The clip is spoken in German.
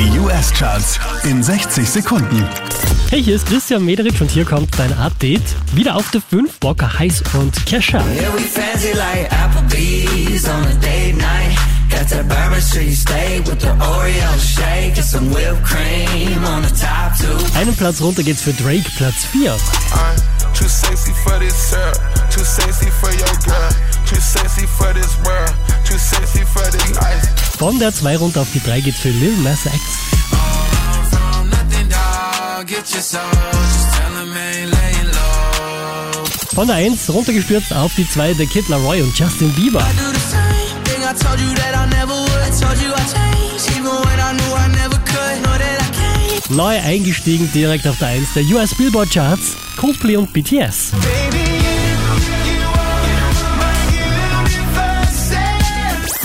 Die US-Charts in 60 Sekunden. Hey, hier ist Christian Mederich und hier kommt dein Update. Wieder auf der 5 Walker Heiß und Kesha. Yeah, we fancy like Applebee's on a date night. Got that Bourbon Street steak with the Oreo shake and some whipped cream on the top two. Einen Platz runter geht's für Drake, Platz 4. Von der 2 runter auf die 3 geht's für Lil Nas X. Von der 1 runtergestürzt auf die 2 der Kid Laroi und Justin Bieber. Neu eingestiegen direkt auf der 1 der US Billboard Charts, Coldplay und BTS.